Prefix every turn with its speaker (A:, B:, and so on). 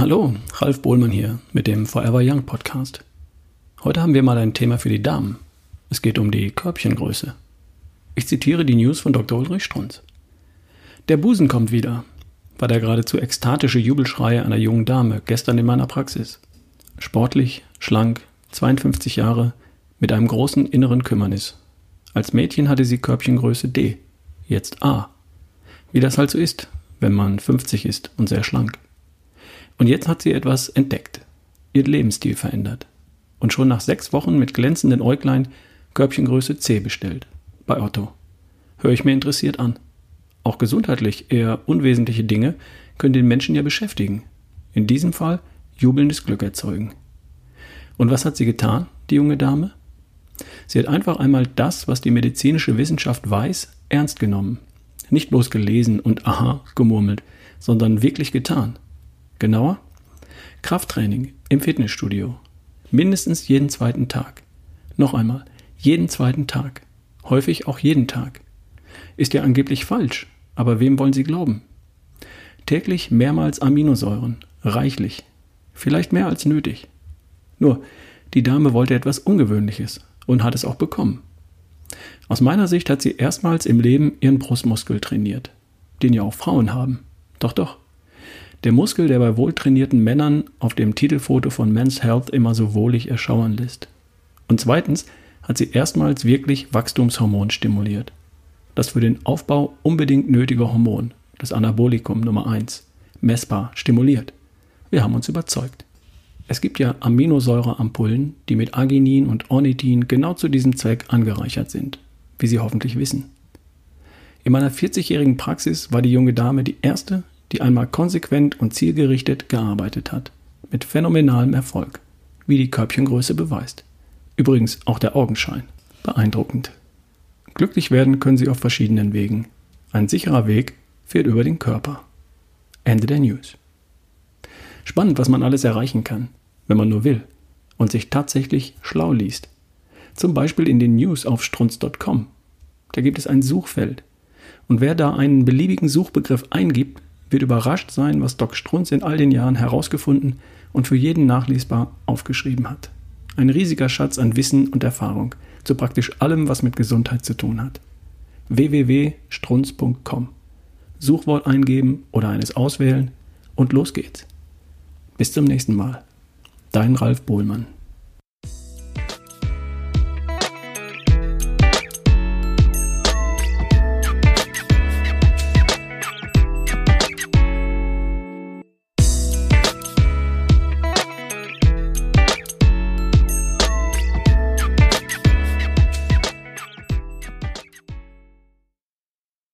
A: Hallo, Ralf Bohlmann hier mit dem Forever Young Podcast. Heute haben wir mal ein Thema für die Damen. Es geht um die Körbchengröße. Ich zitiere die News von Dr. Ulrich Strunz. Der Busen kommt wieder, war der geradezu ekstatische Jubelschrei einer jungen Dame gestern in meiner Praxis. Sportlich, schlank, 52 Jahre, mit einem großen inneren Kümmernis. Als Mädchen hatte sie Körbchengröße D, jetzt A. Wie das halt so ist, wenn man 50 ist und sehr schlank. Und jetzt hat sie etwas entdeckt, ihr Lebensstil verändert und schon nach sechs Wochen mit glänzenden Äuglein Körbchengröße C bestellt. Bei Otto. Höre ich mir interessiert an. Auch gesundheitlich eher unwesentliche Dinge können den Menschen ja beschäftigen. In diesem Fall jubelndes Glück erzeugen. Und was hat sie getan, die junge Dame? Sie hat einfach einmal das, was die medizinische Wissenschaft weiß, ernst genommen. Nicht bloß gelesen und aha gemurmelt, sondern wirklich getan. Genauer? Krafttraining im Fitnessstudio. Mindestens jeden zweiten Tag. Noch einmal, jeden zweiten Tag. Häufig auch jeden Tag. Ist ja angeblich falsch, aber wem wollen Sie glauben? Täglich mehrmals Aminosäuren, reichlich. Vielleicht mehr als nötig. Nur, die Dame wollte etwas Ungewöhnliches und hat es auch bekommen. Aus meiner Sicht hat sie erstmals im Leben ihren Brustmuskel trainiert, den ja auch Frauen haben. Doch, doch. Der Muskel, der bei wohltrainierten Männern auf dem Titelfoto von Men's Health immer so wohlig erschauern lässt. Und zweitens hat sie erstmals wirklich Wachstumshormon stimuliert. Das für den Aufbau unbedingt nötige Hormon, das Anabolikum Nummer 1, messbar stimuliert. Wir haben uns überzeugt. Es gibt ja Aminosäureampullen, die mit Arginin und Ornithin genau zu diesem Zweck angereichert sind, wie Sie hoffentlich wissen. In meiner 40-jährigen Praxis war die junge Dame die erste, die einmal konsequent und zielgerichtet gearbeitet hat. Mit phänomenalem Erfolg, wie die Körbchengröße beweist. Übrigens auch der Augenschein. Beeindruckend. Glücklich werden können Sie auf verschiedenen Wegen. Ein sicherer Weg führt über den Körper. Ende der News. Spannend, was man alles erreichen kann, wenn man nur will und sich tatsächlich schlau liest. Zum Beispiel in den News auf strunz.com. Da gibt es ein Suchfeld. Und wer da einen beliebigen Suchbegriff eingibt, wird überrascht sein, was Doc Strunz in all den Jahren herausgefunden und für jeden nachlesbar aufgeschrieben hat. Ein riesiger Schatz an Wissen und Erfahrung zu praktisch allem, was mit Gesundheit zu tun hat. www.strunz.com Suchwort eingeben oder eines auswählen und los geht's. Bis zum nächsten Mal. Dein Ralf Bohlmann.